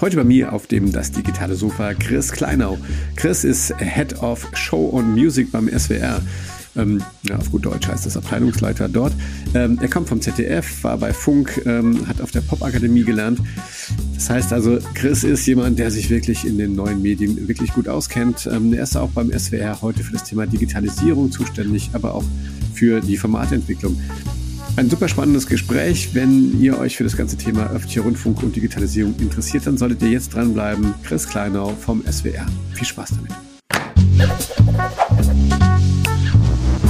Heute bei mir auf dem Das Digitale Sofa Chris Kleinau. Chris ist Head of Show und Music beim SWR. Ähm, ja, auf gut Deutsch heißt das Abteilungsleiter dort. Ähm, er kommt vom ZDF, war bei Funk, ähm, hat auf der Popakademie gelernt. Das heißt also, Chris ist jemand, der sich wirklich in den neuen Medien wirklich gut auskennt. Ähm, er ist auch beim SWR heute für das Thema Digitalisierung zuständig, aber auch für die Formatentwicklung. Ein super spannendes Gespräch. Wenn ihr euch für das ganze Thema öffentlicher Rundfunk und Digitalisierung interessiert, dann solltet ihr jetzt dranbleiben. Chris Kleinau vom SWR. Viel Spaß damit.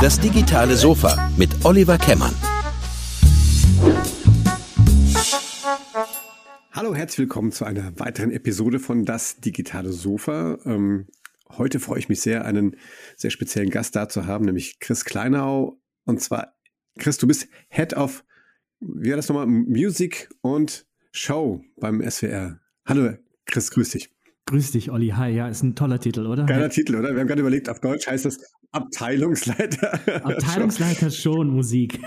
Das digitale Sofa mit Oliver Kemmern. Hallo, herzlich willkommen zu einer weiteren Episode von Das digitale Sofa. Ähm, heute freue ich mich sehr, einen sehr speziellen Gast da zu haben, nämlich Chris Kleinau. Und zwar Chris, du bist Head of, wie war das nochmal, Music und Show beim SWR. Hallo, Chris, grüß dich. Grüß dich, Olli. Hi, ja, ist ein toller Titel, oder? Geiler Titel, oder? Wir haben gerade überlegt, auf Deutsch heißt das Abteilungsleiter. Abteilungsleiter Show und Musik.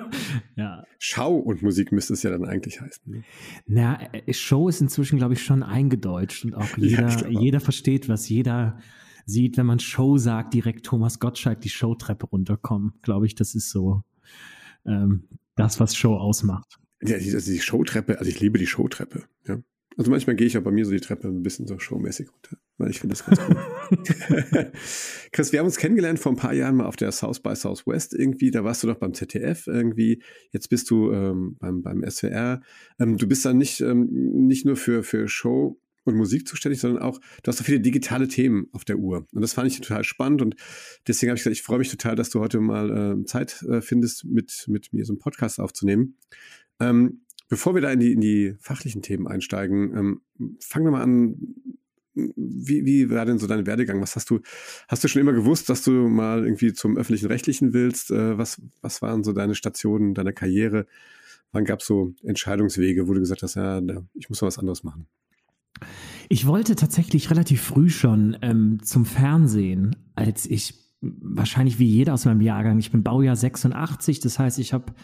ja. Schau und Musik müsste es ja dann eigentlich heißen. Ne? Na, äh, Show ist inzwischen, glaube ich, schon eingedeutscht und auch jeder, ja, jeder versteht, was jeder sieht, wenn man Show sagt, direkt Thomas Gottschalk die Showtreppe runterkommen. Glaube ich, das ist so ähm, das, was Show ausmacht. Ja, die, also die Showtreppe, also ich liebe die Showtreppe. Ja. Also manchmal gehe ich auch bei mir so die Treppe ein bisschen so showmäßig runter, weil ich finde das ganz cool. Chris, wir haben uns kennengelernt vor ein paar Jahren mal auf der South by Southwest irgendwie. Da warst du doch beim ZDF irgendwie. Jetzt bist du ähm, beim, beim SWR. Ähm, du bist dann nicht, ähm, nicht nur für, für Show und Musik zuständig, sondern auch, du hast so viele digitale Themen auf der Uhr. Und das fand ich total spannend. Und deswegen habe ich gesagt, ich freue mich total, dass du heute mal äh, Zeit äh, findest, mit, mit mir so einen Podcast aufzunehmen. Ähm, bevor wir da in die, in die fachlichen Themen einsteigen, ähm, fangen wir mal an. Wie, wie war denn so dein Werdegang? Was hast du, hast du schon immer gewusst, dass du mal irgendwie zum öffentlichen Rechtlichen willst? Äh, was, was waren so deine Stationen deiner Karriere? Wann gab es so Entscheidungswege, wo du gesagt hast, ja, ich muss mal was anderes machen? Ich wollte tatsächlich relativ früh schon ähm, zum Fernsehen, als ich wahrscheinlich wie jeder aus meinem Jahrgang, ich bin Baujahr 86, das heißt, ich habe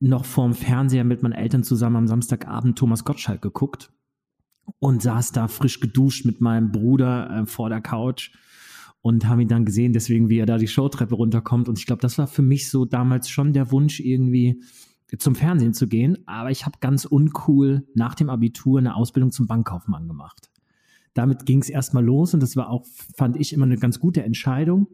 noch vorm Fernseher mit meinen Eltern zusammen am Samstagabend Thomas Gottschalk geguckt und saß da frisch geduscht mit meinem Bruder äh, vor der Couch und haben ihn dann gesehen, deswegen wie er da die Showtreppe runterkommt. Und ich glaube, das war für mich so damals schon der Wunsch irgendwie zum Fernsehen zu gehen, aber ich habe ganz uncool nach dem Abitur eine Ausbildung zum Bankkaufmann gemacht. Damit ging es erstmal los und das war auch, fand ich, immer eine ganz gute Entscheidung.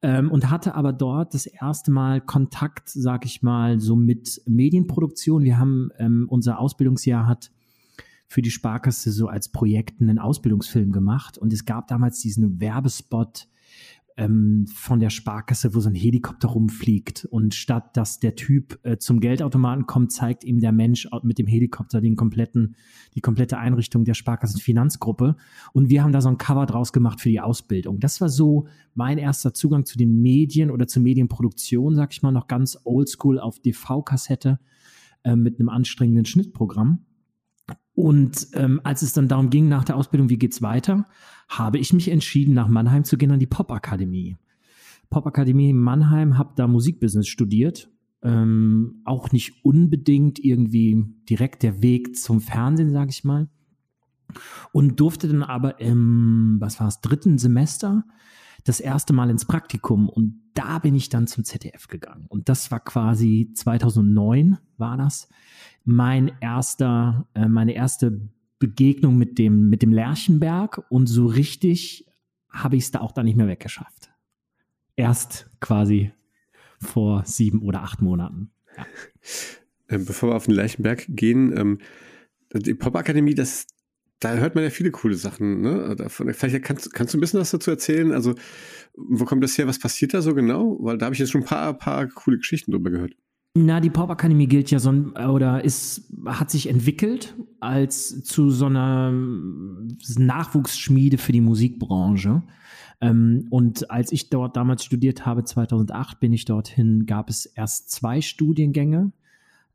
Ähm, und hatte aber dort das erste Mal Kontakt, sag ich mal, so mit Medienproduktion. Wir haben, ähm, unser Ausbildungsjahr hat für die Sparkasse so als Projekt einen Ausbildungsfilm gemacht und es gab damals diesen Werbespot ähm, von der Sparkasse, wo so ein Helikopter rumfliegt. Und statt dass der Typ äh, zum Geldautomaten kommt, zeigt ihm der Mensch mit dem Helikopter den kompletten, die komplette Einrichtung der Sparkassenfinanzgruppe. Und wir haben da so ein Cover draus gemacht für die Ausbildung. Das war so mein erster Zugang zu den Medien oder zur Medienproduktion, sag ich mal, noch ganz oldschool auf DV-Kassette äh, mit einem anstrengenden Schnittprogramm. Und ähm, als es dann darum ging, nach der Ausbildung, wie geht's weiter, habe ich mich entschieden, nach Mannheim zu gehen an die Popakademie. Popakademie Mannheim, habe da Musikbusiness studiert. Ähm, auch nicht unbedingt irgendwie direkt der Weg zum Fernsehen, sage ich mal. Und durfte dann aber im, was war es, dritten Semester das erste Mal ins Praktikum und da bin ich dann zum ZDF gegangen. Und das war quasi 2009 war das mein erster, äh, meine erste Begegnung mit dem, mit dem Lerchenberg und so richtig habe ich es da auch dann nicht mehr weggeschafft. Erst quasi vor sieben oder acht Monaten. Ja. Ähm, bevor wir auf den Lerchenberg gehen, ähm, die Popakademie, das, da hört man ja viele coole Sachen. Ne? Davon, vielleicht kannst, kannst du ein bisschen was dazu erzählen. Also, wo kommt das her? Was passiert da so genau? Weil da habe ich jetzt schon ein paar, paar coole Geschichten drüber gehört. Na, die Popakademie gilt ja so oder ist, hat sich entwickelt als zu so einer Nachwuchsschmiede für die Musikbranche. Ähm, und als ich dort damals studiert habe, 2008 bin ich dorthin, gab es erst zwei Studiengänge,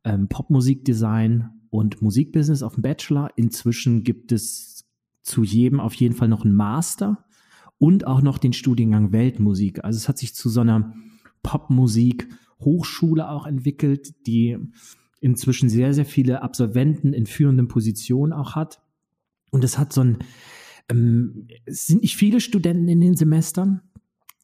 ähm, Popmusikdesign und Musikbusiness auf dem Bachelor. Inzwischen gibt es zu jedem auf jeden Fall noch einen Master und auch noch den Studiengang Weltmusik. Also es hat sich zu so einer Popmusik Hochschule auch entwickelt, die inzwischen sehr, sehr viele Absolventen in führenden Positionen auch hat. Und es hat so ein, ähm, es sind nicht viele Studenten in den Semestern,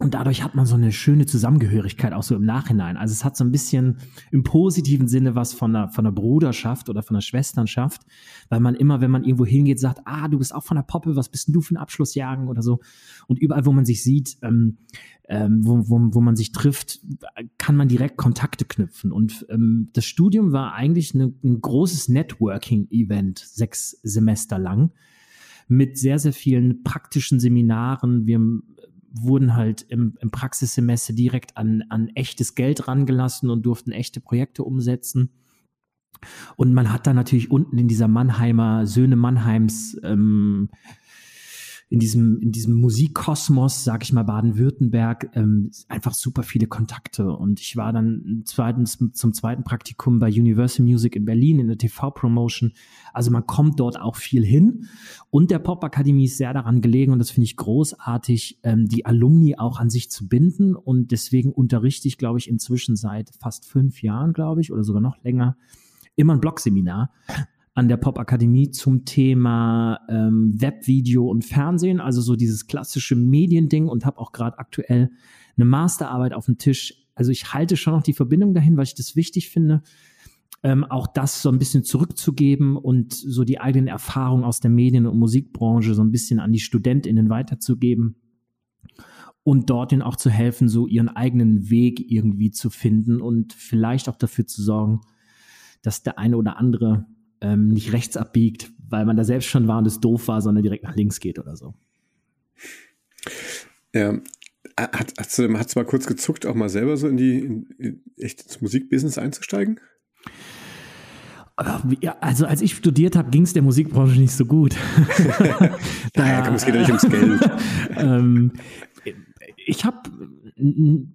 und dadurch hat man so eine schöne Zusammengehörigkeit auch so im Nachhinein. Also es hat so ein bisschen im positiven Sinne was von einer, von einer Bruderschaft oder von einer Schwesternschaft, weil man immer, wenn man irgendwo hingeht, sagt, ah, du bist auch von der Poppe, was bist denn du für ein Abschlussjagen oder so. Und überall, wo man sich sieht, ähm, ähm, wo, wo, wo man sich trifft, kann man direkt Kontakte knüpfen. Und ähm, das Studium war eigentlich eine, ein großes Networking-Event, sechs Semester lang mit sehr, sehr vielen praktischen Seminaren. Wir wurden halt im, im Praxissemester direkt an, an echtes Geld rangelassen und durften echte Projekte umsetzen. Und man hat dann natürlich unten in dieser Mannheimer, Söhne Mannheims ähm, in diesem, in diesem Musikkosmos, sag ich mal, Baden-Württemberg, ähm, einfach super viele Kontakte. Und ich war dann zweitens zum zweiten Praktikum bei Universal Music in Berlin in der TV-Promotion. Also man kommt dort auch viel hin. Und der Pop-Akademie ist sehr daran gelegen, und das finde ich großartig, ähm, die Alumni auch an sich zu binden. Und deswegen unterrichte ich, glaube ich, inzwischen seit fast fünf Jahren, glaube ich, oder sogar noch länger, immer ein Blogseminar an der Popakademie zum Thema ähm, Webvideo und Fernsehen, also so dieses klassische Mediending und habe auch gerade aktuell eine Masterarbeit auf dem Tisch. Also ich halte schon noch die Verbindung dahin, weil ich das wichtig finde, ähm, auch das so ein bisschen zurückzugeben und so die eigenen Erfahrungen aus der Medien- und Musikbranche so ein bisschen an die StudentInnen weiterzugeben und dort ihnen auch zu helfen, so ihren eigenen Weg irgendwie zu finden und vielleicht auch dafür zu sorgen, dass der eine oder andere ähm, nicht rechts abbiegt, weil man da selbst schon war und es doof war, sondern direkt nach links geht oder so. Ja, hat, hat's, hat's mal kurz gezuckt, auch mal selber so in die in, in echt ins Musikbusiness einzusteigen? Ja, also als ich studiert habe, ging es der Musikbranche nicht so gut. da, ja, komm, es geht ja nicht ums Geld. ähm, ich habe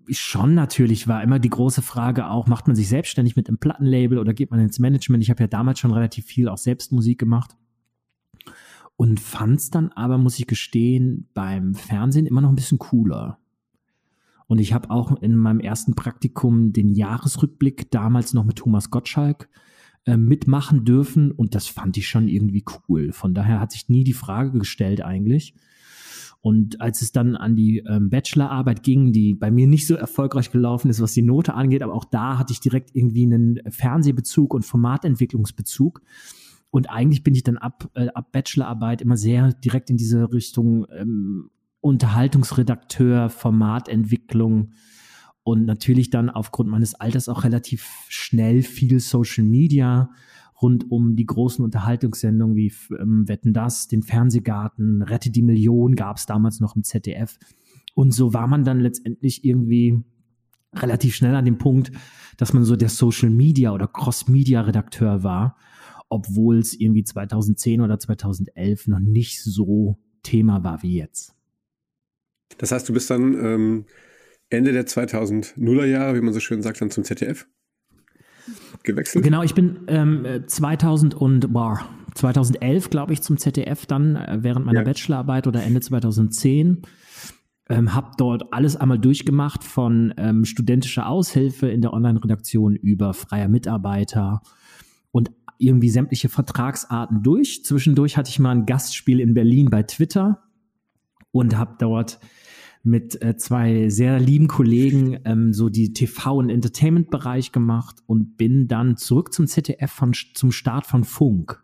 schon natürlich war immer die große Frage auch, macht man sich selbstständig mit einem Plattenlabel oder geht man ins Management? Ich habe ja damals schon relativ viel auch selbst Musik gemacht und fand es dann aber, muss ich gestehen, beim Fernsehen immer noch ein bisschen cooler. Und ich habe auch in meinem ersten Praktikum den Jahresrückblick damals noch mit Thomas Gottschalk äh, mitmachen dürfen und das fand ich schon irgendwie cool. Von daher hat sich nie die Frage gestellt eigentlich. Und als es dann an die ähm, Bachelorarbeit ging, die bei mir nicht so erfolgreich gelaufen ist, was die Note angeht, aber auch da hatte ich direkt irgendwie einen Fernsehbezug und Formatentwicklungsbezug. Und eigentlich bin ich dann ab, äh, ab Bachelorarbeit immer sehr direkt in diese Richtung ähm, Unterhaltungsredakteur, Formatentwicklung und natürlich dann aufgrund meines Alters auch relativ schnell viel Social Media rund um die großen Unterhaltungssendungen wie ähm, Wetten das, den Fernsehgarten, Rette die Million gab es damals noch im ZDF. Und so war man dann letztendlich irgendwie relativ schnell an dem Punkt, dass man so der Social Media oder Cross Media Redakteur war, obwohl es irgendwie 2010 oder 2011 noch nicht so Thema war wie jetzt. Das heißt, du bist dann ähm, Ende der 2000er Jahre, wie man so schön sagt, dann zum ZDF gewechselt? Genau, ich bin ähm, 2000 und boah, 2011, glaube ich, zum ZDF dann äh, während meiner ja. Bachelorarbeit oder Ende 2010. Ähm, habe dort alles einmal durchgemacht von ähm, studentischer Aushilfe in der Online-Redaktion über freier Mitarbeiter und irgendwie sämtliche Vertragsarten durch. Zwischendurch hatte ich mal ein Gastspiel in Berlin bei Twitter und habe dort mit äh, zwei sehr lieben Kollegen ähm, so die TV- und Entertainment-Bereich gemacht und bin dann zurück zum ZDF von, zum Start von Funk.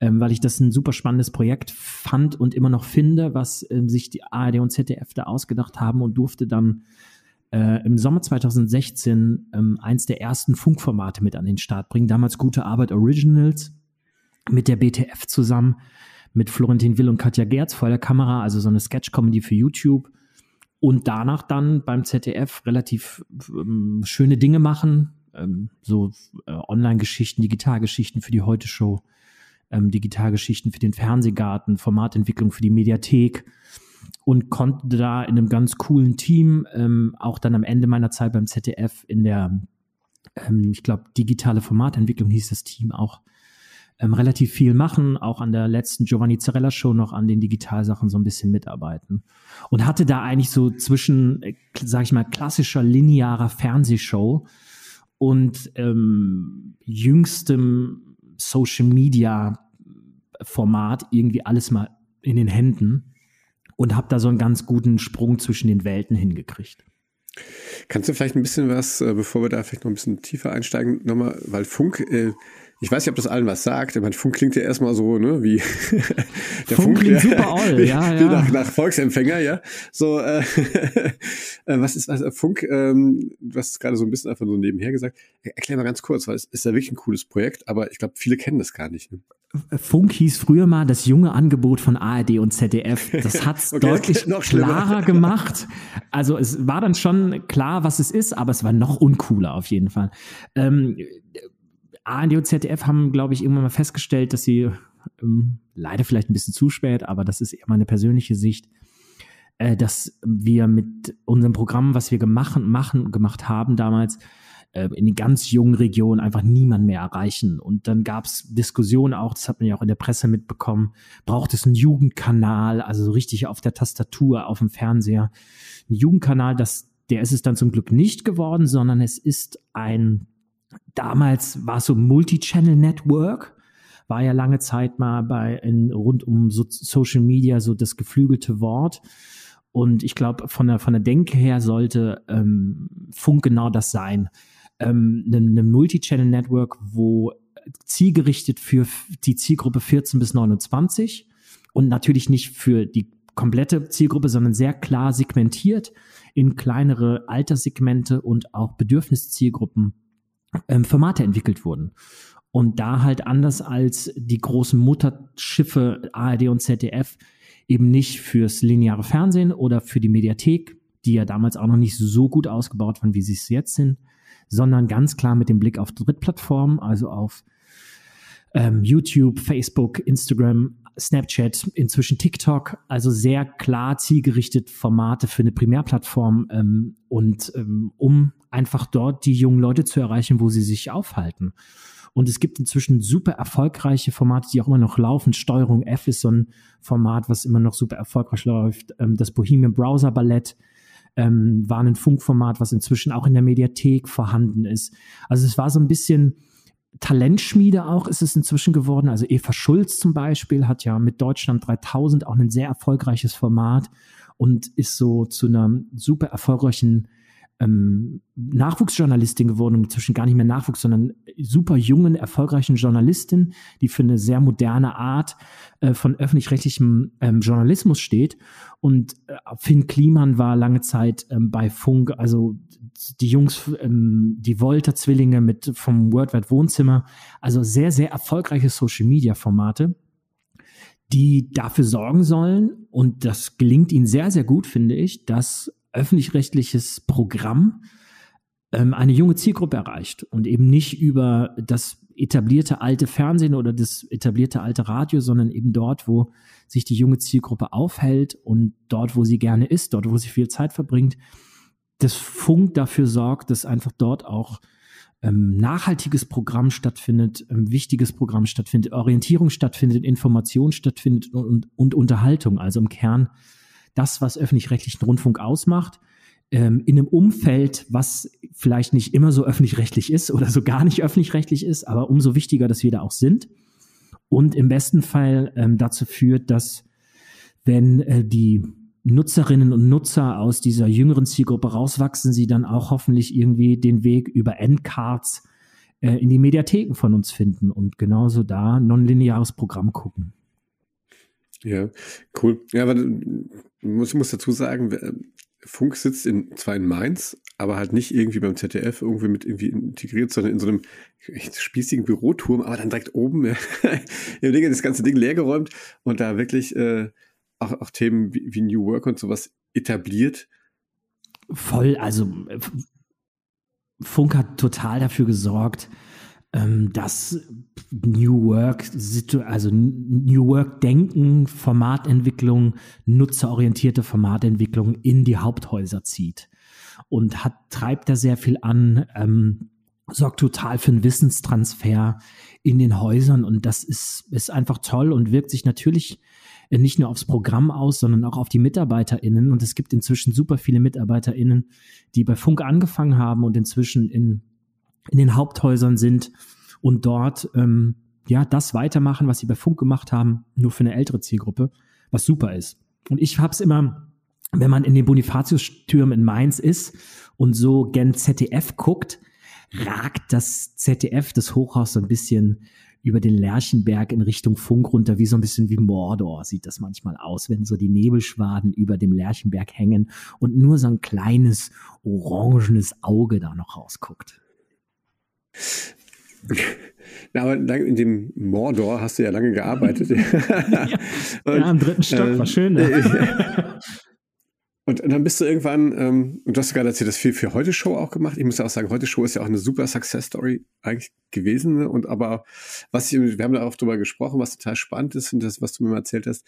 Ähm, weil ich das ein super spannendes Projekt fand und immer noch finde, was ähm, sich die ARD und ZDF da ausgedacht haben und durfte dann äh, im Sommer 2016 ähm, eins der ersten Funkformate mit an den Start bringen. Damals Gute Arbeit Originals mit der BTF zusammen, mit Florentin Will und Katja Gerz vor der Kamera, also so eine Sketch-Comedy für YouTube und danach dann beim ZDF relativ ähm, schöne Dinge machen, ähm, so äh, Online-Geschichten, Digitalgeschichten für die Heute-Show, ähm, Digitalgeschichten für den Fernsehgarten, Formatentwicklung für die Mediathek und konnte da in einem ganz coolen Team ähm, auch dann am Ende meiner Zeit beim ZDF in der, ähm, ich glaube, digitale Formatentwicklung hieß das Team auch, ähm, relativ viel machen, auch an der letzten Giovanni Zarella Show noch an den Digitalsachen so ein bisschen mitarbeiten. Und hatte da eigentlich so zwischen, äh, sag ich mal, klassischer linearer Fernsehshow und ähm, jüngstem Social Media Format irgendwie alles mal in den Händen und habe da so einen ganz guten Sprung zwischen den Welten hingekriegt. Kannst du vielleicht ein bisschen was, äh, bevor wir da vielleicht noch ein bisschen tiefer einsteigen, nochmal, weil Funk, äh, ich weiß nicht, ob das allen was sagt. Ich meine, Funk klingt ja erstmal so, ne, wie der Funk, Funk klingt ja, super all, ja, ja. Nach, nach Volksempfänger, ja. So, äh, äh, was ist was, äh, Funk? Ähm, du hast gerade so ein bisschen einfach so nebenher gesagt. Erklär mal ganz kurz, weil es ist ja wirklich ein cooles Projekt, aber ich glaube, viele kennen das gar nicht. Ne? Funk hieß früher mal das junge Angebot von ARD und ZDF. Das hat es okay, deutlich klarer gemacht. Also es war dann schon klar, was es ist, aber es war noch uncooler auf jeden Fall. Ähm, ARD und ZDF haben, glaube ich, irgendwann mal festgestellt, dass sie ähm, leider vielleicht ein bisschen zu spät, aber das ist eher meine persönliche Sicht, äh, dass wir mit unserem Programm, was wir gemacht, machen, gemacht haben damals, äh, in den ganz jungen Regionen einfach niemand mehr erreichen. Und dann gab es Diskussionen auch, das hat man ja auch in der Presse mitbekommen, braucht es einen Jugendkanal, also so richtig auf der Tastatur, auf dem Fernseher. Ein Jugendkanal, das, der ist es dann zum Glück nicht geworden, sondern es ist ein damals war es so Multi-Channel Network, war ja lange Zeit mal bei in, rund um so Social Media so das geflügelte Wort. Und ich glaube, von der, von der Denke her sollte ähm, Funk genau das sein. Ähm, eine, eine Multi-Channel Network, wo zielgerichtet für die Zielgruppe 14 bis 29 und natürlich nicht für die komplette Zielgruppe, sondern sehr klar segmentiert in kleinere Alterssegmente und auch Bedürfniszielgruppen ähm, Formate entwickelt wurden. Und da halt anders als die großen Mutterschiffe ARD und ZDF eben nicht fürs lineare Fernsehen oder für die Mediathek, die ja damals auch noch nicht so gut ausgebaut waren, wie sie es jetzt sind, sondern ganz klar mit dem Blick auf Drittplattformen, also auf ähm, YouTube, Facebook, Instagram, Snapchat, inzwischen TikTok, also sehr klar zielgerichtet Formate für eine Primärplattform ähm, und ähm, um einfach dort die jungen Leute zu erreichen, wo sie sich aufhalten. Und es gibt inzwischen super erfolgreiche Formate, die auch immer noch laufen. Steuerung F ist so ein Format, was immer noch super erfolgreich läuft. Ähm, das Bohemian Browser Ballett ähm, war ein Funkformat, was inzwischen auch in der Mediathek vorhanden ist. Also es war so ein bisschen Talentschmiede auch ist es inzwischen geworden. Also Eva Schulz zum Beispiel hat ja mit Deutschland 3000 auch ein sehr erfolgreiches Format und ist so zu einer super erfolgreichen ähm, Nachwuchsjournalistin geworden und inzwischen gar nicht mehr Nachwuchs, sondern super jungen, erfolgreichen Journalistin, die für eine sehr moderne Art äh, von öffentlich-rechtlichem ähm, Journalismus steht. Und äh, Finn Kliman war lange Zeit ähm, bei Funk, also die Jungs, ähm, die Wolter-Zwillinge mit vom World Wide Wohnzimmer, also sehr, sehr erfolgreiche Social-Media-Formate die dafür sorgen sollen, und das gelingt ihnen sehr, sehr gut, finde ich, dass öffentlich-rechtliches Programm ähm, eine junge Zielgruppe erreicht und eben nicht über das etablierte alte Fernsehen oder das etablierte alte Radio, sondern eben dort, wo sich die junge Zielgruppe aufhält und dort, wo sie gerne ist, dort, wo sie viel Zeit verbringt, das Funk dafür sorgt, dass einfach dort auch ähm, nachhaltiges Programm stattfindet, ähm, wichtiges Programm stattfindet, Orientierung stattfindet, Information stattfindet und, und, und Unterhaltung. Also im Kern das, was öffentlich-rechtlichen Rundfunk ausmacht, ähm, in einem Umfeld, was vielleicht nicht immer so öffentlich-rechtlich ist oder so gar nicht öffentlich-rechtlich ist, aber umso wichtiger, dass wir da auch sind. Und im besten Fall ähm, dazu führt, dass wenn äh, die Nutzerinnen und Nutzer aus dieser jüngeren Zielgruppe rauswachsen, sie dann auch hoffentlich irgendwie den Weg über Endcards äh, in die Mediatheken von uns finden und genauso da nonlineares Programm gucken. Ja, cool. Ja, aber muss, muss dazu sagen, Funk sitzt in, zwar in Mainz, aber halt nicht irgendwie beim ZDF irgendwie mit irgendwie integriert, sondern in so einem echt spießigen Büroturm, aber dann direkt oben ja, das ganze Ding leergeräumt und da wirklich äh, auch, auch Themen wie, wie New Work und sowas etabliert. Voll, also Funk hat total dafür gesorgt, ähm, dass New Work, also New Work Denken, Formatentwicklung, nutzerorientierte Formatentwicklung in die Haupthäuser zieht und hat, treibt da sehr viel an, ähm, sorgt total für einen Wissenstransfer in den Häusern und das ist, ist einfach toll und wirkt sich natürlich nicht nur aufs Programm aus, sondern auch auf die MitarbeiterInnen. Und es gibt inzwischen super viele MitarbeiterInnen, die bei Funk angefangen haben und inzwischen in in den Haupthäusern sind und dort ähm, ja, das weitermachen, was sie bei Funk gemacht haben, nur für eine ältere Zielgruppe, was super ist. Und ich habe es immer, wenn man in den Bonifatius-Türmen in Mainz ist und so gen ZDF guckt, ragt das ZDF, das Hochhaus, so ein bisschen über den Lerchenberg in Richtung Funk runter, wie so ein bisschen wie Mordor sieht das manchmal aus, wenn so die Nebelschwaden über dem Lerchenberg hängen und nur so ein kleines orangenes Auge da noch rausguckt. Na, aber in dem Mordor hast du ja lange gearbeitet. ja, und, ja, im dritten Stock, äh, war schön. Ne? Und, und, dann bist du irgendwann, ähm, und du hast gerade erzählt, das viel für heute Show auch gemacht. Ich muss ja auch sagen, heute Show ist ja auch eine super Success Story eigentlich gewesen. Ne? Und aber was ich, wir haben da auch drüber gesprochen, was total spannend ist, und das, was du mir mal erzählt hast,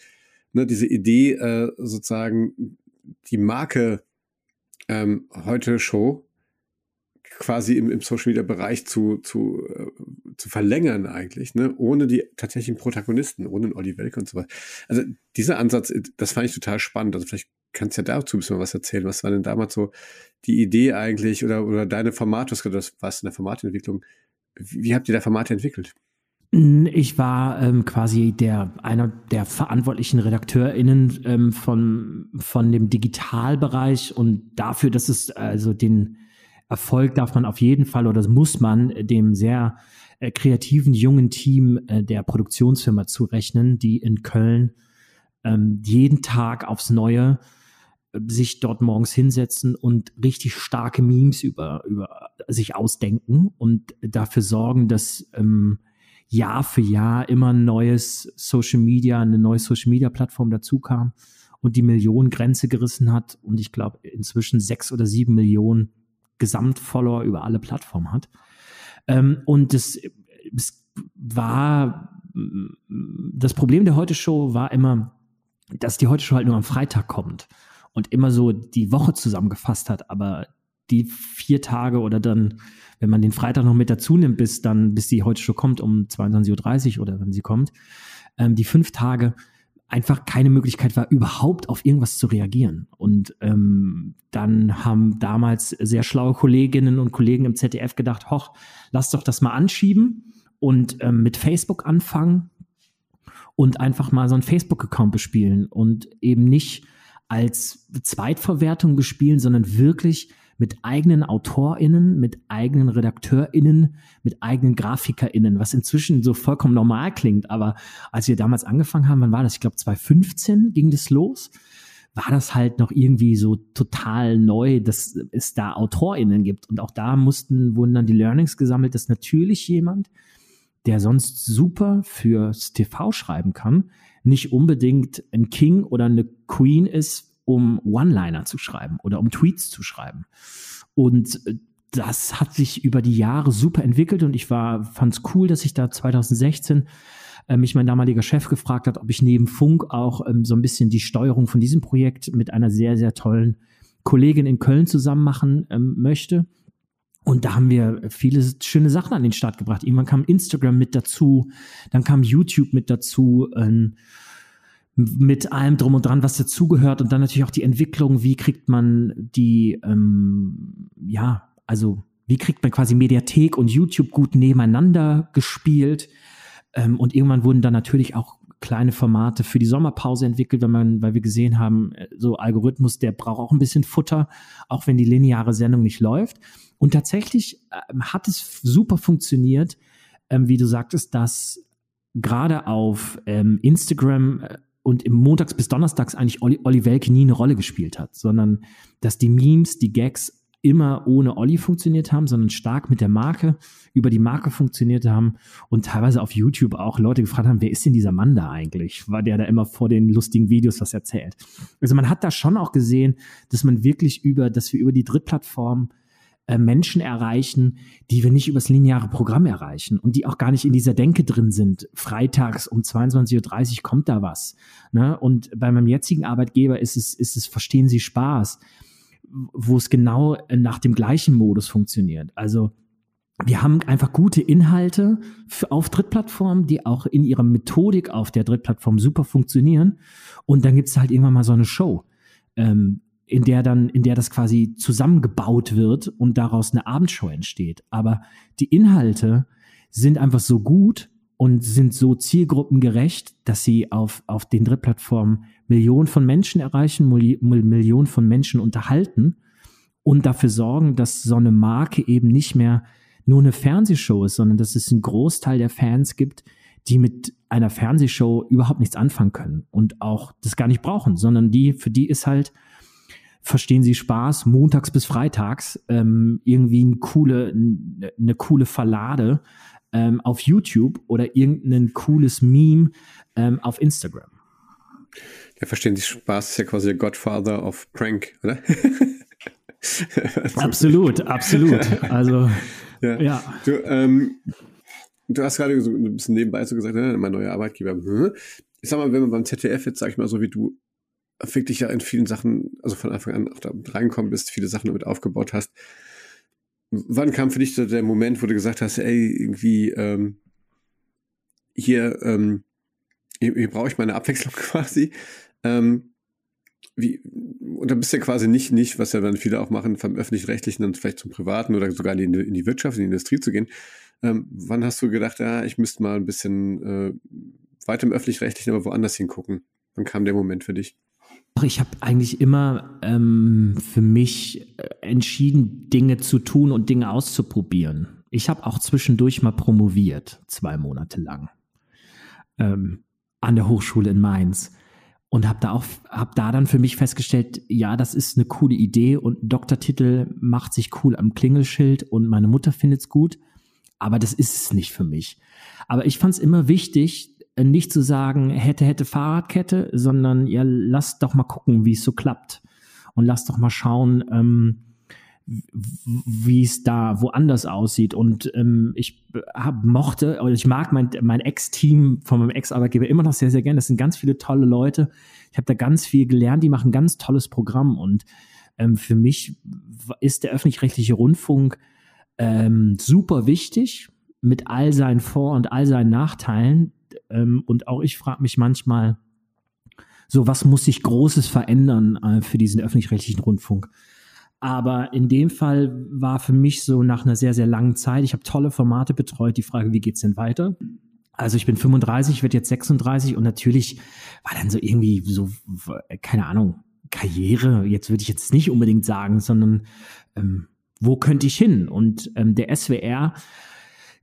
ne, diese Idee, äh, sozusagen die Marke ähm, heute Show quasi im, im Social Media Bereich zu, zu, äh, zu verlängern eigentlich, ne? ohne die tatsächlichen Protagonisten, ohne Olli Welke und so weiter. Also dieser Ansatz, das fand ich total spannend. Also vielleicht kannst du ja dazu ein bisschen was erzählen. Was war denn damals so die Idee eigentlich oder, oder deine Formate, das warst in der Formatentwicklung. Wie, habt ihr da Formate entwickelt? Ich war ähm, quasi der einer der verantwortlichen RedakteurInnen ähm, von, von dem Digitalbereich und dafür, dass es also den Erfolg darf man auf jeden Fall oder muss man dem sehr äh, kreativen jungen Team äh, der Produktionsfirma zurechnen, die in Köln ähm, jeden Tag aufs Neue äh, sich dort morgens hinsetzen und richtig starke Memes über, über sich ausdenken und dafür sorgen, dass ähm, Jahr für Jahr immer ein neues Social Media, eine neue Social Media Plattform dazu kam und die Millionengrenze gerissen hat. Und ich glaube inzwischen sechs oder sieben Millionen Gesamtfollower über alle Plattformen hat. Ähm, und das, es war, das Problem der Heute-Show war immer, dass die Heute-Show halt nur am Freitag kommt und immer so die Woche zusammengefasst hat, aber die vier Tage oder dann, wenn man den Freitag noch mit dazu nimmt, bis dann, bis die Heute-Show kommt um 22.30 Uhr oder wenn sie kommt, ähm, die fünf Tage, einfach keine Möglichkeit war, überhaupt auf irgendwas zu reagieren. Und ähm, dann haben damals sehr schlaue Kolleginnen und Kollegen im ZDF gedacht, hoch, lass doch das mal anschieben und ähm, mit Facebook anfangen und einfach mal so einen Facebook-Account bespielen und eben nicht als Zweitverwertung bespielen, sondern wirklich mit eigenen AutorInnen, mit eigenen RedakteurInnen, mit eigenen GrafikerInnen, was inzwischen so vollkommen normal klingt. Aber als wir damals angefangen haben, wann war das? Ich glaube, 2015 ging das los war das halt noch irgendwie so total neu, dass es da AutorInnen gibt. Und auch da mussten, wurden dann die Learnings gesammelt, dass natürlich jemand, der sonst super fürs TV schreiben kann, nicht unbedingt ein King oder eine Queen ist um One-Liner zu schreiben oder um Tweets zu schreiben. Und äh, das hat sich über die Jahre super entwickelt und ich war, fand's cool, dass ich da 2016 äh, mich mein damaliger Chef gefragt hat, ob ich neben Funk auch ähm, so ein bisschen die Steuerung von diesem Projekt mit einer sehr, sehr tollen Kollegin in Köln zusammen machen ähm, möchte. Und da haben wir viele schöne Sachen an den Start gebracht. Irgendwann kam Instagram mit dazu, dann kam YouTube mit dazu. Ähm, mit allem drum und dran, was dazugehört und dann natürlich auch die Entwicklung, wie kriegt man die, ähm, ja, also wie kriegt man quasi Mediathek und YouTube gut nebeneinander gespielt ähm, und irgendwann wurden dann natürlich auch kleine Formate für die Sommerpause entwickelt, wenn man, weil wir gesehen haben, äh, so Algorithmus, der braucht auch ein bisschen Futter, auch wenn die lineare Sendung nicht läuft. Und tatsächlich ähm, hat es super funktioniert, ähm, wie du sagtest, dass gerade auf ähm, Instagram äh, und im Montags bis Donnerstags eigentlich Olli, Olli Welke nie eine Rolle gespielt hat, sondern dass die Memes, die Gags immer ohne Olli funktioniert haben, sondern stark mit der Marke, über die Marke funktioniert haben und teilweise auf YouTube auch Leute gefragt haben, wer ist denn dieser Mann da eigentlich? War der da immer vor den lustigen Videos was erzählt? Also man hat da schon auch gesehen, dass man wirklich über, dass wir über die Drittplattform äh, Menschen erreichen, die wir nicht übers lineare Programm erreichen und die auch gar nicht in dieser Denke drin sind. Freitags um 22.30 Uhr kommt da was. Ne? Und bei meinem jetzigen Arbeitgeber ist es, ist es, verstehen Sie Spaß, wo es genau nach dem gleichen Modus funktioniert. Also wir haben einfach gute Inhalte für, auf Drittplattformen, die auch in ihrer Methodik auf der Drittplattform super funktionieren. Und dann gibt es halt irgendwann mal so eine Show. Ähm, in der dann, in der das quasi zusammengebaut wird und daraus eine Abendshow entsteht. Aber die Inhalte sind einfach so gut und sind so zielgruppengerecht, dass sie auf, auf den Drittplattformen Millionen von Menschen erreichen, Millionen von Menschen unterhalten und dafür sorgen, dass so eine Marke eben nicht mehr nur eine Fernsehshow ist, sondern dass es einen Großteil der Fans gibt, die mit einer Fernsehshow überhaupt nichts anfangen können und auch das gar nicht brauchen, sondern die, für die ist halt, verstehen sie Spaß, montags bis freitags, ähm, irgendwie eine coole, eine coole Verlade ähm, auf YouTube oder irgendein cooles Meme ähm, auf Instagram. Ja, verstehen Sie Spaß ist ja quasi der Godfather of Prank, oder? absolut, absolut. Also, ja. ja. Du, ähm, du hast gerade so ein bisschen nebenbei so gesagt, ne, mein neuer Arbeitgeber. Hm. Ich sag mal, wenn man beim ZDF jetzt, sag ich mal, so wie du wirklich ja in vielen Sachen, also von Anfang an auch da reingekommen bist, viele Sachen damit aufgebaut hast, wann kam für dich so der Moment, wo du gesagt hast, ey, irgendwie, ähm, hier, ähm, hier, hier brauche ich meine Abwechslung quasi. Ähm, wie, und dann bist du ja quasi nicht, nicht, was ja dann viele auch machen, vom öffentlich-rechtlichen dann vielleicht zum Privaten oder sogar in die, in die Wirtschaft, in die Industrie zu gehen. Ähm, wann hast du gedacht, ja, ich müsste mal ein bisschen äh, weiter im öffentlich-rechtlichen, aber woanders hingucken? Wann kam der Moment für dich? Ich habe eigentlich immer ähm, für mich äh, entschieden, Dinge zu tun und Dinge auszuprobieren. Ich habe auch zwischendurch mal promoviert, zwei Monate lang, ähm, an der Hochschule in Mainz und habe da auch hab da dann für mich festgestellt, ja, das ist eine coole Idee und ein Doktortitel macht sich cool am Klingelschild und meine Mutter findet's gut, aber das ist es nicht für mich. Aber ich fand es immer wichtig, nicht zu sagen, hätte, hätte Fahrradkette, sondern ja, lass doch mal gucken, wie es so klappt. Und lass doch mal schauen, ähm, wie es da woanders aussieht. Und ähm, ich hab, mochte, oder ich mag mein, mein Ex-Team von meinem Ex-Arbeitgeber immer noch sehr, sehr gerne. Das sind ganz viele tolle Leute. Ich habe da ganz viel gelernt. Die machen ganz tolles Programm. Und ähm, für mich ist der öffentlich-rechtliche Rundfunk ähm, super wichtig mit all seinen Vor- und all seinen Nachteilen. Ähm, und auch ich frage mich manchmal, so was muss sich Großes verändern äh, für diesen öffentlich-rechtlichen Rundfunk? Aber in dem Fall war für mich so nach einer sehr, sehr langen Zeit, ich habe tolle Formate betreut, die Frage, wie geht's denn weiter? Also ich bin 35, werde jetzt 36 und natürlich war dann so irgendwie so, keine Ahnung, Karriere, jetzt würde ich jetzt nicht unbedingt sagen, sondern ähm, wo könnte ich hin? Und ähm, der SWR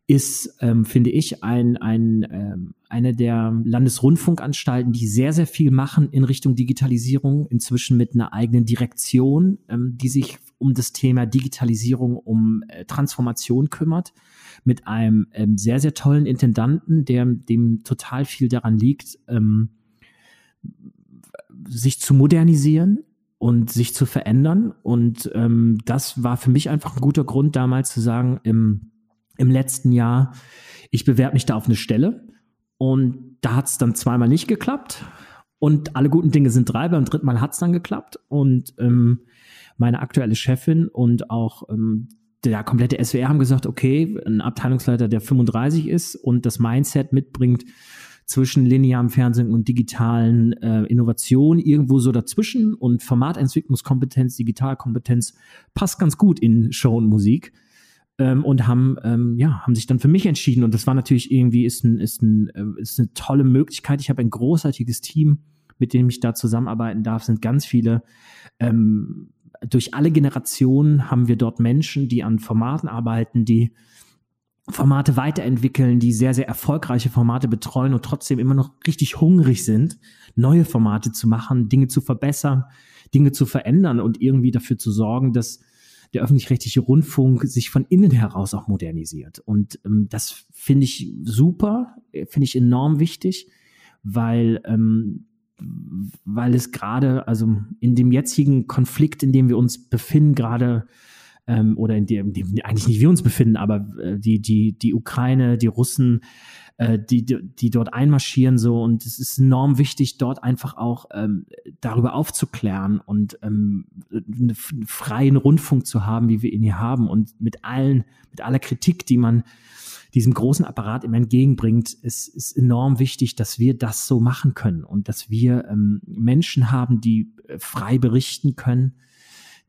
ist, ähm, finde ich, ein, ein, ähm, eine der Landesrundfunkanstalten, die sehr, sehr viel machen in Richtung Digitalisierung, inzwischen mit einer eigenen Direktion, ähm, die sich um das Thema Digitalisierung, um äh, Transformation kümmert, mit einem ähm, sehr, sehr tollen Intendanten, der dem total viel daran liegt, ähm, sich zu modernisieren und sich zu verändern. Und ähm, das war für mich einfach ein guter Grund, damals zu sagen, im im letzten Jahr, ich bewerbe mich da auf eine Stelle. Und da hat es dann zweimal nicht geklappt. Und alle guten Dinge sind drei, beim dritten Mal hat es dann geklappt. Und ähm, meine aktuelle Chefin und auch ähm, der komplette SWR haben gesagt, okay, ein Abteilungsleiter, der 35 ist und das Mindset mitbringt zwischen linearem Fernsehen und digitalen äh, Innovationen irgendwo so dazwischen. Und Formatentwicklungskompetenz, Digitalkompetenz passt ganz gut in Show und Musik ähm, und haben ähm, ja haben sich dann für mich entschieden und das war natürlich irgendwie ist ein ist ein äh, ist eine tolle Möglichkeit. Ich habe ein großartiges Team, mit dem ich da zusammenarbeiten darf. Sind ganz viele ähm, durch alle Generationen haben wir dort Menschen, die an Formaten arbeiten, die Formate weiterentwickeln, die sehr, sehr erfolgreiche Formate betreuen und trotzdem immer noch richtig hungrig sind, neue Formate zu machen, Dinge zu verbessern, Dinge zu verändern und irgendwie dafür zu sorgen, dass der öffentlich-rechtliche Rundfunk sich von innen heraus auch modernisiert. Und ähm, das finde ich super, finde ich enorm wichtig, weil ähm, weil es gerade, also in dem jetzigen Konflikt, in dem wir uns befinden, gerade ähm, oder in dem, dem eigentlich nicht wir uns befinden, aber äh, die, die, die Ukraine, die Russen, äh, die, die dort einmarschieren so. Und es ist enorm wichtig, dort einfach auch ähm, darüber aufzuklären und ähm, einen freien Rundfunk zu haben, wie wir ihn hier haben. Und mit allen, mit aller Kritik, die man diesem großen Apparat immer entgegenbringt, es ist enorm wichtig, dass wir das so machen können. Und dass wir ähm, Menschen haben, die äh, frei berichten können,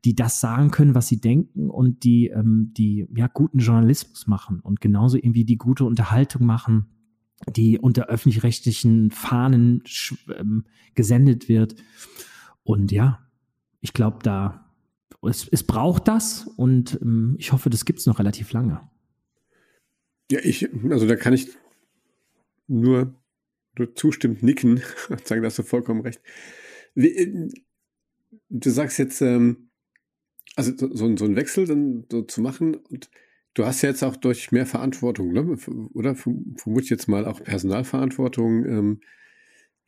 die das sagen können, was sie denken und die, ähm, die ja guten Journalismus machen und genauso irgendwie die gute Unterhaltung machen, die unter öffentlich-rechtlichen Fahnen ähm, gesendet wird. Und ja, ich glaube, da es, es braucht das und ähm, ich hoffe, das gibt es noch relativ lange. Ja, ich, also da kann ich nur, nur zustimmend nicken und sagen, da hast du vollkommen recht. Wie, äh, du sagst jetzt, ähm, also so, so einen Wechsel dann so zu machen und du hast ja jetzt auch durch mehr Verantwortung, ne? oder? Vermute jetzt mal auch Personalverantwortung. Ähm,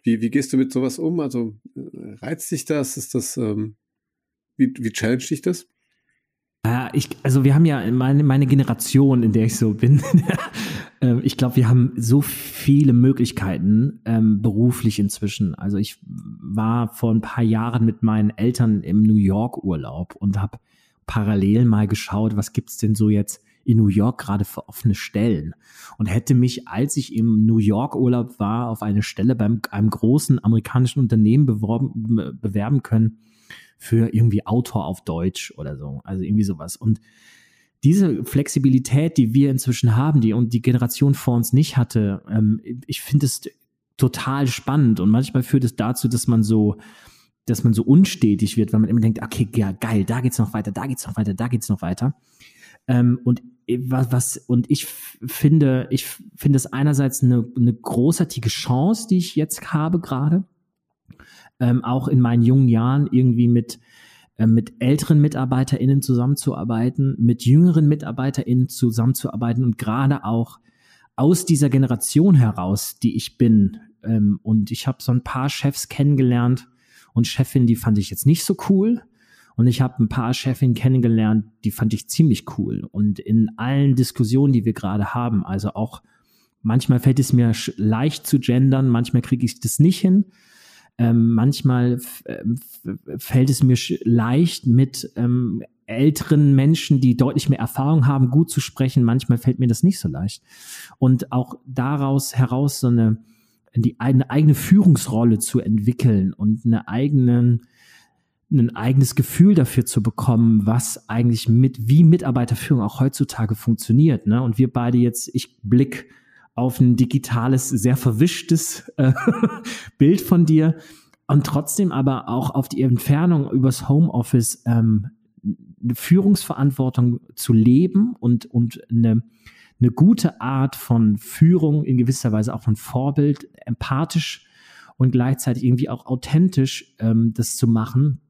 wie, wie gehst du mit sowas um? Also äh, reizt dich das? Ist das, ähm, wie, wie challenge dich das? Ja, ich, also wir haben ja meine, meine Generation, in der ich so bin, ähm, ich glaube, wir haben so viele Möglichkeiten ähm, beruflich inzwischen. Also ich war vor ein paar Jahren mit meinen Eltern im New York Urlaub und habe parallel mal geschaut, was gibt's denn so jetzt in New York gerade für offene Stellen und hätte mich, als ich im New York Urlaub war, auf eine Stelle beim einem großen amerikanischen Unternehmen beworben, bewerben können für irgendwie Autor auf Deutsch oder so. Also irgendwie sowas. Und diese Flexibilität, die wir inzwischen haben, die und die Generation vor uns nicht hatte, ähm, ich finde es total spannend und manchmal führt es dazu, dass man so, dass man so unstetig wird, weil man immer denkt, okay, ja, geil, da geht's noch weiter, da geht's noch weiter, da geht's noch weiter. Ähm, und was, was, und ich finde, ich finde es einerseits eine, eine großartige Chance, die ich jetzt habe gerade, ähm, auch in meinen jungen Jahren irgendwie mit, mit älteren MitarbeiterInnen zusammenzuarbeiten, mit jüngeren MitarbeiterInnen zusammenzuarbeiten und gerade auch aus dieser Generation heraus, die ich bin. Ähm, und ich habe so ein paar Chefs kennengelernt und Chefinnen, die fand ich jetzt nicht so cool. Und ich habe ein paar Chefinnen kennengelernt, die fand ich ziemlich cool. Und in allen Diskussionen, die wir gerade haben, also auch manchmal fällt es mir leicht zu gendern, manchmal kriege ich das nicht hin. Ähm, manchmal ähm, fällt es mir leicht, mit ähm, älteren Menschen, die deutlich mehr Erfahrung haben, gut zu sprechen. Manchmal fällt mir das nicht so leicht. Und auch daraus heraus so eine, die, eine eigene Führungsrolle zu entwickeln und eine eigenen, ein eigenes Gefühl dafür zu bekommen, was eigentlich mit, wie Mitarbeiterführung auch heutzutage funktioniert. Ne? Und wir beide jetzt, ich blick auf ein digitales, sehr verwischtes äh, Bild von dir und trotzdem aber auch auf die Entfernung übers Homeoffice ähm, eine Führungsverantwortung zu leben und, und eine, eine gute Art von Führung, in gewisser Weise auch von Vorbild, empathisch und gleichzeitig irgendwie auch authentisch ähm, das zu machen.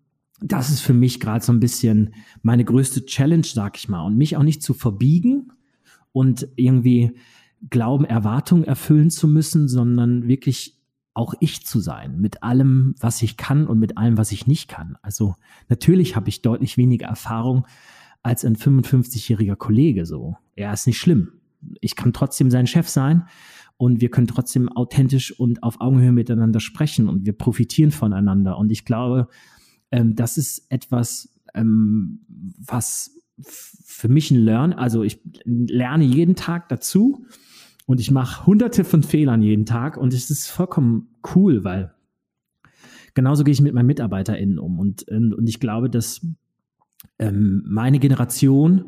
Das ist für mich gerade so ein bisschen meine größte Challenge, sag ich mal. Und mich auch nicht zu verbiegen und irgendwie glauben, Erwartungen erfüllen zu müssen, sondern wirklich auch ich zu sein, mit allem, was ich kann und mit allem, was ich nicht kann. Also natürlich habe ich deutlich weniger Erfahrung als ein 55-jähriger Kollege so. Er ist nicht schlimm. Ich kann trotzdem sein Chef sein und wir können trotzdem authentisch und auf Augenhöhe miteinander sprechen und wir profitieren voneinander. Und ich glaube, ähm, das ist etwas, ähm, was für mich ein Learn, also ich lerne jeden Tag dazu und ich mache hunderte von Fehlern jeden Tag und es ist vollkommen cool, weil genauso gehe ich mit meinen MitarbeiterInnen um. Und, und ich glaube, dass ähm, meine Generation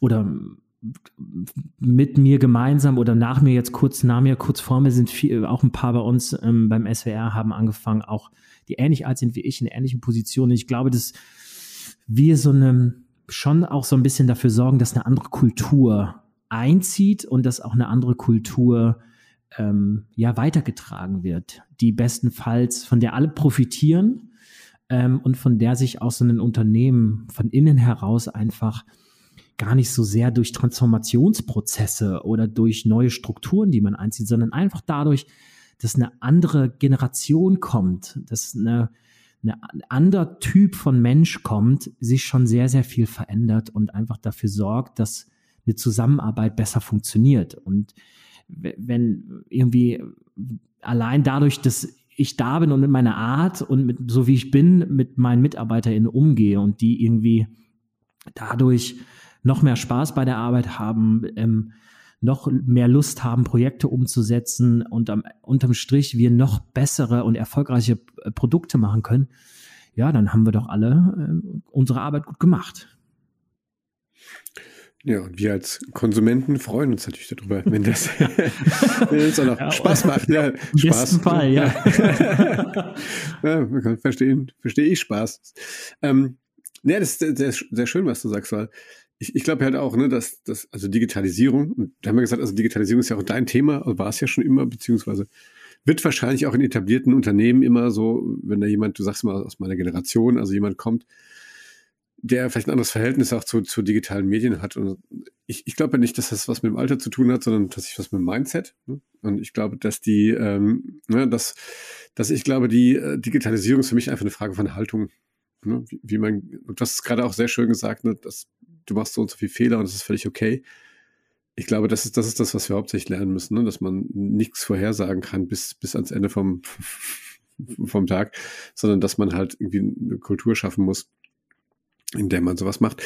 oder mit mir gemeinsam oder nach mir jetzt kurz nach mir, kurz vor mir sind viel, auch ein paar bei uns ähm, beim SWR haben angefangen, auch die ähnlich alt sind wie ich in ähnlichen Positionen. Ich glaube, dass wir so eine schon auch so ein bisschen dafür sorgen, dass eine andere Kultur einzieht und dass auch eine andere Kultur ähm, ja weitergetragen wird, die bestenfalls von der alle profitieren ähm, und von der sich auch so ein Unternehmen von innen heraus einfach gar nicht so sehr durch Transformationsprozesse oder durch neue Strukturen, die man einzieht, sondern einfach dadurch, dass eine andere Generation kommt, dass eine, ein anderer Typ von Mensch kommt, sich schon sehr, sehr viel verändert und einfach dafür sorgt, dass eine Zusammenarbeit besser funktioniert. Und wenn irgendwie allein dadurch, dass ich da bin und mit meiner Art und mit, so wie ich bin, mit meinen MitarbeiterInnen umgehe und die irgendwie dadurch noch mehr Spaß bei der Arbeit haben, ähm, noch mehr Lust haben, Projekte umzusetzen und am, unterm Strich wir noch bessere und erfolgreiche Produkte machen können, ja, dann haben wir doch alle äh, unsere Arbeit gut gemacht. Ja, und wir als Konsumenten freuen uns natürlich darüber, wenn das, wenn das auch noch ja, Spaß macht. Ja, Im Spaß. Fall, ja. ja, man kann verstehen, verstehe ich Spaß. Ähm, ja, das ist sehr, sehr schön, was du sagst, weil ich, ich glaube halt auch, ne, dass, dass also Digitalisierung, da haben wir gesagt, also Digitalisierung ist ja auch dein Thema, war es ja schon immer, beziehungsweise wird wahrscheinlich auch in etablierten Unternehmen immer so, wenn da jemand, du sagst mal aus meiner Generation, also jemand kommt, der vielleicht ein anderes Verhältnis auch zu, zu digitalen Medien hat. Und ich, ich glaube ja nicht, dass das was mit dem Alter zu tun hat, sondern tatsächlich was mit dem Mindset. Ne? Und ich glaube, dass die, ähm, ne, dass, dass ich glaube, die äh, Digitalisierung ist für mich einfach eine Frage von Haltung. Ne? Wie, wie man, und hast es gerade auch sehr schön gesagt, ne, dass du machst so und so viele Fehler und das ist völlig okay. Ich glaube, das ist, das ist das, was wir hauptsächlich lernen müssen, ne? dass man nichts vorhersagen kann bis, bis ans Ende vom, vom Tag, sondern dass man halt irgendwie eine Kultur schaffen muss, in der man sowas macht.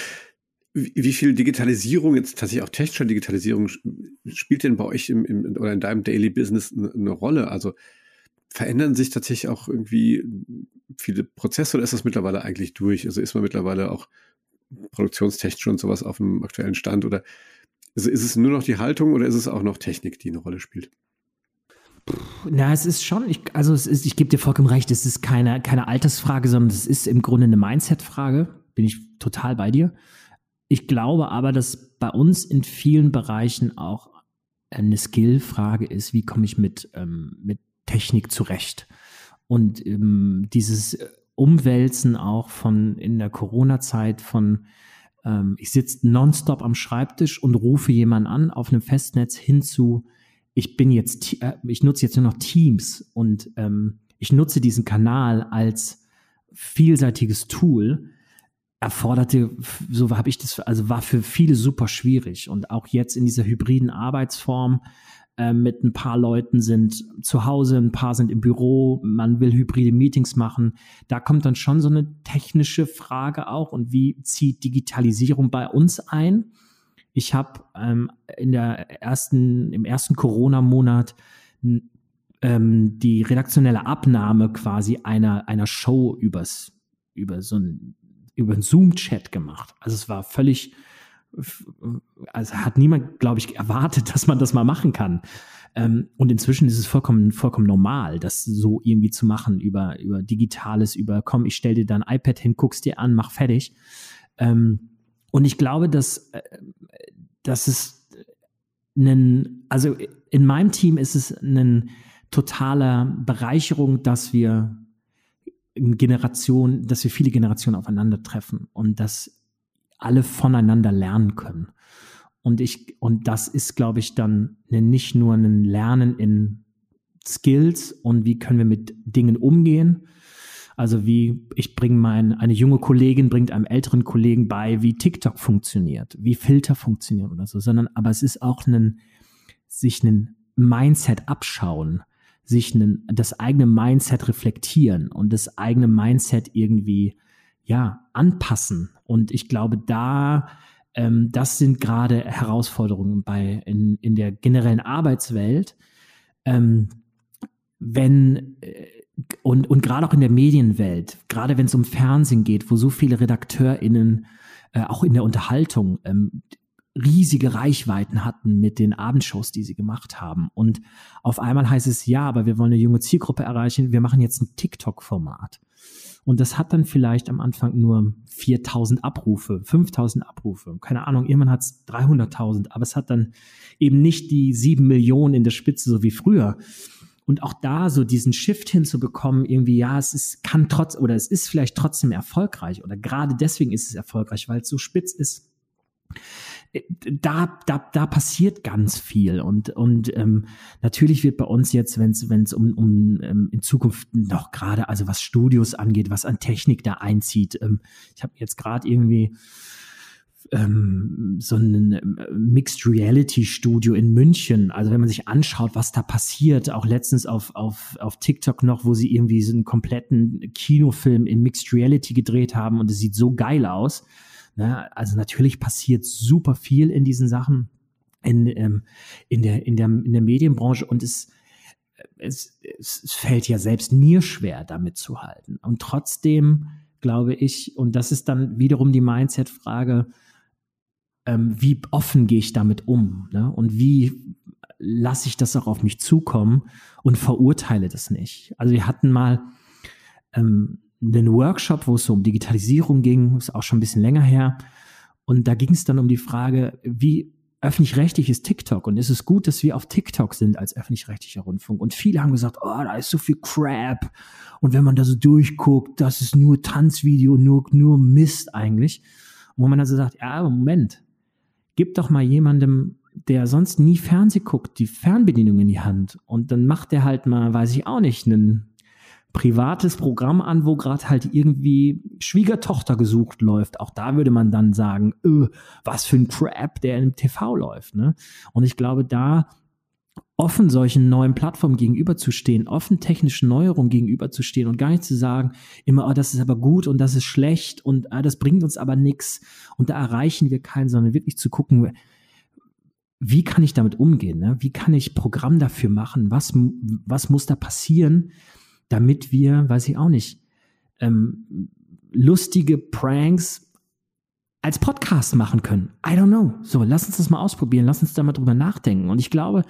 Wie viel Digitalisierung, jetzt tatsächlich auch technische Digitalisierung, spielt denn bei euch im, im, oder in deinem Daily Business eine, Rolle? Also verändern sich tatsächlich auch irgendwie viele Prozesse oder ist das mittlerweile eigentlich durch? Also ist man mittlerweile auch produktionstechnisch und sowas auf dem aktuellen Stand oder ist, ist es nur noch die Haltung oder ist es auch noch Technik, die eine Rolle spielt? Na, es ist schon, ich, also es ist, ich gebe dir vollkommen recht, es ist keine, keine Altersfrage, sondern es ist im Grunde eine Mindset-Frage bin ich total bei dir. Ich glaube aber, dass bei uns in vielen Bereichen auch eine Skill-Frage ist, wie komme ich mit, ähm, mit Technik zurecht? Und ähm, dieses Umwälzen auch von in der Corona-Zeit von ähm, ich sitze nonstop am Schreibtisch und rufe jemanden an auf einem Festnetz hinzu, ich bin jetzt, äh, ich nutze jetzt nur noch Teams und ähm, ich nutze diesen Kanal als vielseitiges Tool, erforderte, so habe ich das, also war für viele super schwierig. Und auch jetzt in dieser hybriden Arbeitsform äh, mit ein paar Leuten sind zu Hause, ein paar sind im Büro, man will hybride Meetings machen. Da kommt dann schon so eine technische Frage auch. Und wie zieht Digitalisierung bei uns ein? Ich habe ähm, in der ersten, im ersten Corona-Monat ähm, die redaktionelle Abnahme quasi einer, einer Show übers, über so ein über einen Zoom-Chat gemacht. Also es war völlig, also hat niemand, glaube ich, erwartet, dass man das mal machen kann. Ähm, und inzwischen ist es vollkommen, vollkommen normal, das so irgendwie zu machen über, über Digitales, über komm, ich stell dir dein iPad hin, guckst dir an, mach fertig. Ähm, und ich glaube, dass, äh, dass es einen, also in meinem Team ist es eine totale Bereicherung, dass wir Generation, dass wir viele Generationen aufeinandertreffen und dass alle voneinander lernen können. Und ich, und das ist, glaube ich, dann nicht nur ein Lernen in Skills und wie können wir mit Dingen umgehen. Also wie ich bringe mein, eine junge Kollegin bringt einem älteren Kollegen bei, wie TikTok funktioniert, wie Filter funktionieren oder so, sondern aber es ist auch ein, sich ein Mindset abschauen sich einen, das eigene Mindset reflektieren und das eigene Mindset irgendwie ja anpassen. Und ich glaube, da ähm, das sind gerade Herausforderungen bei in, in der generellen Arbeitswelt. Ähm, wenn äh, und, und gerade auch in der Medienwelt, gerade wenn es um Fernsehen geht, wo so viele RedakteurInnen äh, auch in der Unterhaltung ähm, riesige Reichweiten hatten mit den Abendshows, die sie gemacht haben. Und auf einmal heißt es, ja, aber wir wollen eine junge Zielgruppe erreichen, wir machen jetzt ein TikTok-Format. Und das hat dann vielleicht am Anfang nur 4000 Abrufe, 5000 Abrufe, keine Ahnung, irgendwann hat es 300.000, aber es hat dann eben nicht die sieben Millionen in der Spitze, so wie früher. Und auch da so diesen Shift hinzubekommen, irgendwie, ja, es ist, kann trotz, oder es ist vielleicht trotzdem erfolgreich, oder gerade deswegen ist es erfolgreich, weil es so spitz ist da, da, da passiert ganz viel und, und ähm, natürlich wird bei uns jetzt, wenn es wenn es um, um ähm, in Zukunft noch gerade, also was Studios angeht, was an Technik da einzieht, ähm, ich habe jetzt gerade irgendwie ähm, so ein ähm, Mixed Reality Studio in München. Also wenn man sich anschaut, was da passiert, auch letztens auf, auf, auf TikTok noch, wo sie irgendwie so einen kompletten Kinofilm in Mixed Reality gedreht haben und es sieht so geil aus. Ne? Also natürlich passiert super viel in diesen Sachen in, ähm, in, der, in, der, in der Medienbranche und es, es, es fällt ja selbst mir schwer, damit zu halten. Und trotzdem glaube ich, und das ist dann wiederum die Mindset-Frage, ähm, wie offen gehe ich damit um ne? und wie lasse ich das auch auf mich zukommen und verurteile das nicht. Also wir hatten mal ähm, einen Workshop, wo es so um Digitalisierung ging, ist auch schon ein bisschen länger her. Und da ging es dann um die Frage, wie öffentlich-rechtlich ist TikTok und ist es gut, dass wir auf TikTok sind als öffentlich-rechtlicher Rundfunk. Und viele haben gesagt, oh, da ist so viel Crap. Und wenn man da so durchguckt, das ist nur Tanzvideo, nur, nur Mist eigentlich. Und wo man also sagt, ja, Moment, gib doch mal jemandem, der sonst nie Fernseh guckt, die Fernbedienung in die Hand. Und dann macht der halt mal, weiß ich auch nicht, einen privates Programm an, wo gerade halt irgendwie Schwiegertochter gesucht läuft. Auch da würde man dann sagen, öh, was für ein Crap, der im TV läuft. Ne? Und ich glaube, da offen solchen neuen Plattformen gegenüberzustehen, offen technischen Neuerungen gegenüberzustehen und gar nicht zu sagen, immer, oh, das ist aber gut und das ist schlecht und ah, das bringt uns aber nichts und da erreichen wir keinen, sondern wirklich zu gucken, wie kann ich damit umgehen? Ne? Wie kann ich Programm dafür machen? Was, was muss da passieren, damit wir, weiß ich auch nicht, ähm, lustige Pranks als Podcast machen können. I don't know. So, lass uns das mal ausprobieren, lass uns da mal drüber nachdenken. Und ich glaube,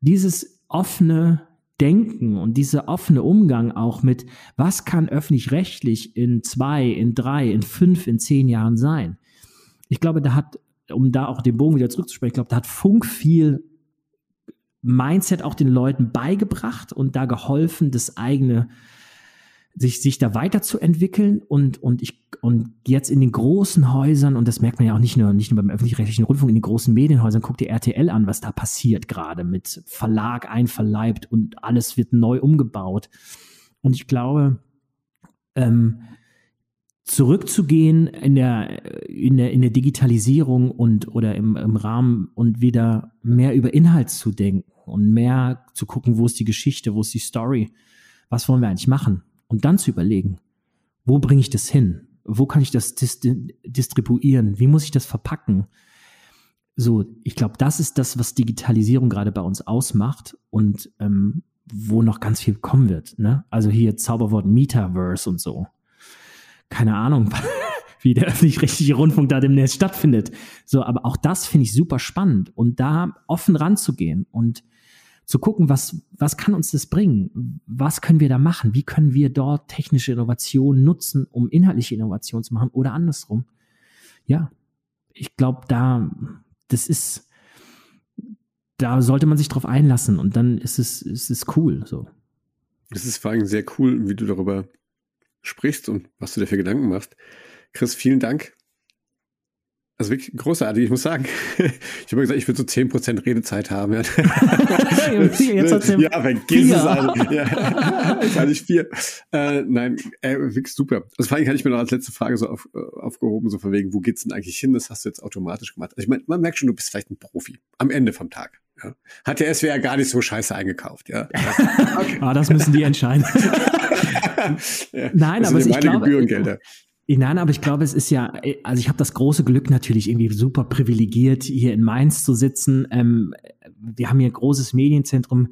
dieses offene Denken und dieser offene Umgang auch mit, was kann öffentlich-rechtlich in zwei, in drei, in fünf, in zehn Jahren sein? Ich glaube, da hat, um da auch den Bogen wieder zurückzusprechen, ich glaube, da hat Funk viel Mindset auch den Leuten beigebracht und da geholfen, das eigene, sich, sich da weiterzuentwickeln und, und ich, und jetzt in den großen Häusern, und das merkt man ja auch nicht nur, nicht nur beim öffentlich-rechtlichen Rundfunk, in den großen Medienhäusern, guckt ihr RTL an, was da passiert gerade mit Verlag einverleibt und alles wird neu umgebaut. Und ich glaube, ähm, zurückzugehen in der, in der, in der Digitalisierung und oder im, im Rahmen und wieder mehr über Inhalt zu denken und mehr zu gucken, wo ist die Geschichte, wo ist die Story, was wollen wir eigentlich machen und dann zu überlegen, wo bringe ich das hin, wo kann ich das dis distribuieren, wie muss ich das verpacken. So, ich glaube, das ist das, was Digitalisierung gerade bei uns ausmacht und ähm, wo noch ganz viel kommen wird. Ne? Also hier Zauberwort Metaverse und so keine Ahnung, wie der öffentlich-rechtliche Rundfunk da demnächst stattfindet. So, aber auch das finde ich super spannend und da offen ranzugehen und zu gucken, was, was kann uns das bringen? Was können wir da machen? Wie können wir dort technische Innovationen nutzen, um inhaltliche Innovationen zu machen oder andersrum? Ja, ich glaube, da, das ist, da sollte man sich drauf einlassen und dann ist es, ist es cool, so. Es ist vor allem sehr cool, wie du darüber sprichst und was du dir für Gedanken machst. Chris, vielen Dank. Also wirklich großartig, ich muss sagen. Ich habe gesagt, ich würde so 10% Redezeit haben. Ja. Jetzt ja, vergiss es also. Ja. Kann ich vier. Äh, nein, äh, wirklich super. Also vor allem hatte ich mir noch als letzte Frage so auf, äh, aufgehoben, so von wegen, wo geht's denn eigentlich hin? Das hast du jetzt automatisch gemacht. Also ich meine, man merkt schon, du bist vielleicht ein Profi am Ende vom Tag. Ja. Hat der SWR gar nicht so scheiße eingekauft, ja. Okay. ah, das müssen die entscheiden. ja, Nein, aber ich glaube, Gebührengelder. Nein, aber ich glaube, es ist ja, also ich habe das große Glück natürlich irgendwie super privilegiert, hier in Mainz zu sitzen. Ähm, wir haben hier ein großes Medienzentrum,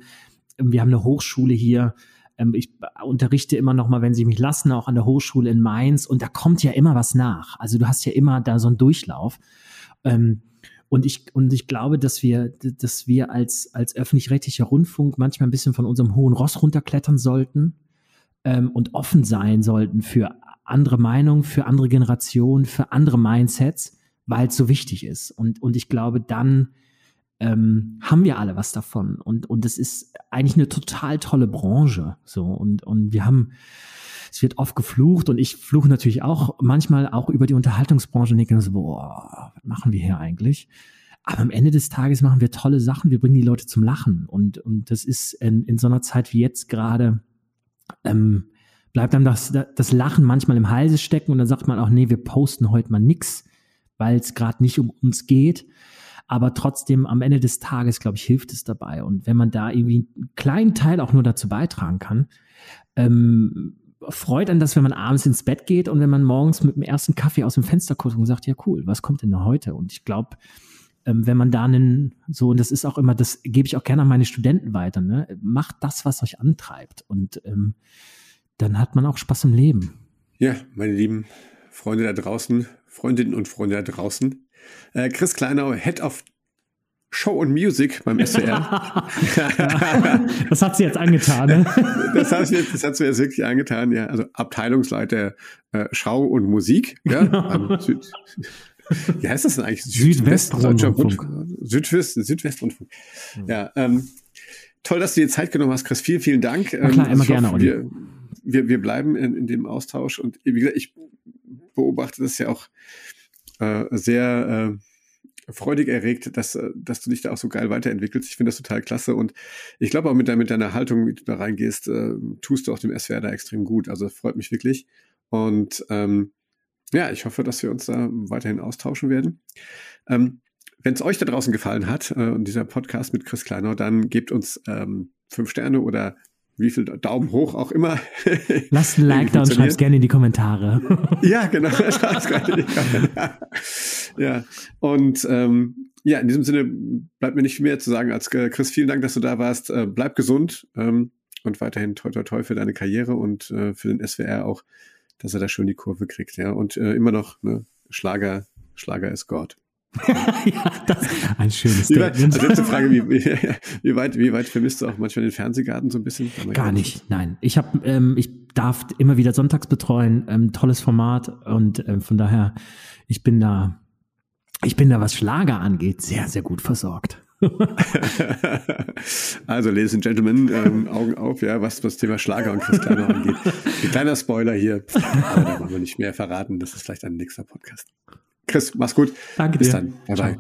wir haben eine Hochschule hier. Ähm, ich unterrichte immer noch mal, wenn sie mich lassen, auch an der Hochschule in Mainz und da kommt ja immer was nach. Also du hast ja immer da so einen Durchlauf. Ähm, und ich, und ich glaube, dass wir, dass wir als, als öffentlich-rechtlicher Rundfunk manchmal ein bisschen von unserem hohen Ross runterklettern sollten ähm, und offen sein sollten für andere Meinungen, für andere Generationen, für andere Mindsets, weil es so wichtig ist. Und, und ich glaube, dann ähm, haben wir alle was davon. Und, und es ist eigentlich eine total tolle Branche. So, und, und wir haben, es wird oft geflucht und ich fluche natürlich auch manchmal auch über die Unterhaltungsbranche und denke so, boah, was machen wir hier eigentlich? Aber am Ende des Tages machen wir tolle Sachen, wir bringen die Leute zum Lachen. Und, und das ist in, in so einer Zeit wie jetzt gerade ähm, bleibt dann das, das Lachen manchmal im Halse stecken und dann sagt man auch, nee, wir posten heute mal nix, weil es gerade nicht um uns geht. Aber trotzdem, am Ende des Tages, glaube ich, hilft es dabei. Und wenn man da irgendwie einen kleinen Teil auch nur dazu beitragen kann, ähm, freut an das, wenn man abends ins Bett geht und wenn man morgens mit dem ersten Kaffee aus dem Fenster guckt und sagt, ja cool, was kommt denn heute? Und ich glaube, ähm, wenn man da einen, so, und das ist auch immer, das gebe ich auch gerne an meine Studenten weiter, ne? macht das, was euch antreibt. Und ähm, dann hat man auch Spaß im Leben. Ja, meine lieben Freunde da draußen, Freundinnen und Freunde da draußen, Äh, Chris Kleinau, Head of Show und Music beim SWR. das hat sie jetzt angetan. Ne? das, hat sie jetzt, das hat sie jetzt wirklich angetan, ja. Also Abteilungsleiter äh, Schau und Musik. Ja, Süd, wie heißt das denn eigentlich? Südwestrundfunk. Südwest, Südwestrundfunk. Ja, ähm, toll, dass du dir Zeit genommen hast, Chris. Vielen, vielen Dank. Na klar, ähm, immer gerne, hoffe, wir, wir, wir bleiben in, in dem Austausch und wie gesagt, ich beobachte das ja auch äh, sehr äh, freudig erregt, dass, äh, dass du dich da auch so geil weiterentwickelst. Ich finde das total klasse und ich glaube auch mit, mit deiner Haltung, wie du da reingehst, äh, tust du auch dem SWR da extrem gut. Also freut mich wirklich. Und ähm, ja, ich hoffe, dass wir uns da weiterhin austauschen werden. Ähm, Wenn es euch da draußen gefallen hat äh, und dieser Podcast mit Chris Kleiner, dann gebt uns ähm, fünf Sterne oder wie viel Daumen hoch auch immer. Lasst ein Like da und schreibt gerne in die Kommentare. ja, genau. ja, und ähm, ja, in diesem Sinne bleibt mir nicht mehr zu sagen als äh, Chris, vielen Dank, dass du da warst. Äh, bleib gesund ähm, und weiterhin toi toi toi für deine Karriere und äh, für den SWR auch, dass er da schön die Kurve kriegt. Ja, und äh, immer noch ne, Schlager, Schlager ist Gott. ja, das ein schönes Statement. Also letzte Frage, wie, wie, wie, weit, wie weit vermisst du auch manchmal den Fernsehgarten so ein bisschen? Gar nicht, nein. Ich habe, ähm, ich darf immer wieder sonntags betreuen, ähm, tolles Format und ähm, von daher, ich bin da, ich bin da, was Schlager angeht, sehr, sehr gut versorgt. also, Ladies and Gentlemen, ähm, Augen auf, ja, was das Thema Schlager und Chris Kleiner angeht. Ein kleiner Spoiler hier, aber da wollen wir nicht mehr verraten. Das ist vielleicht ein nächster Podcast. Chris, mach's gut. Danke Bis dir. dann. Bye bye.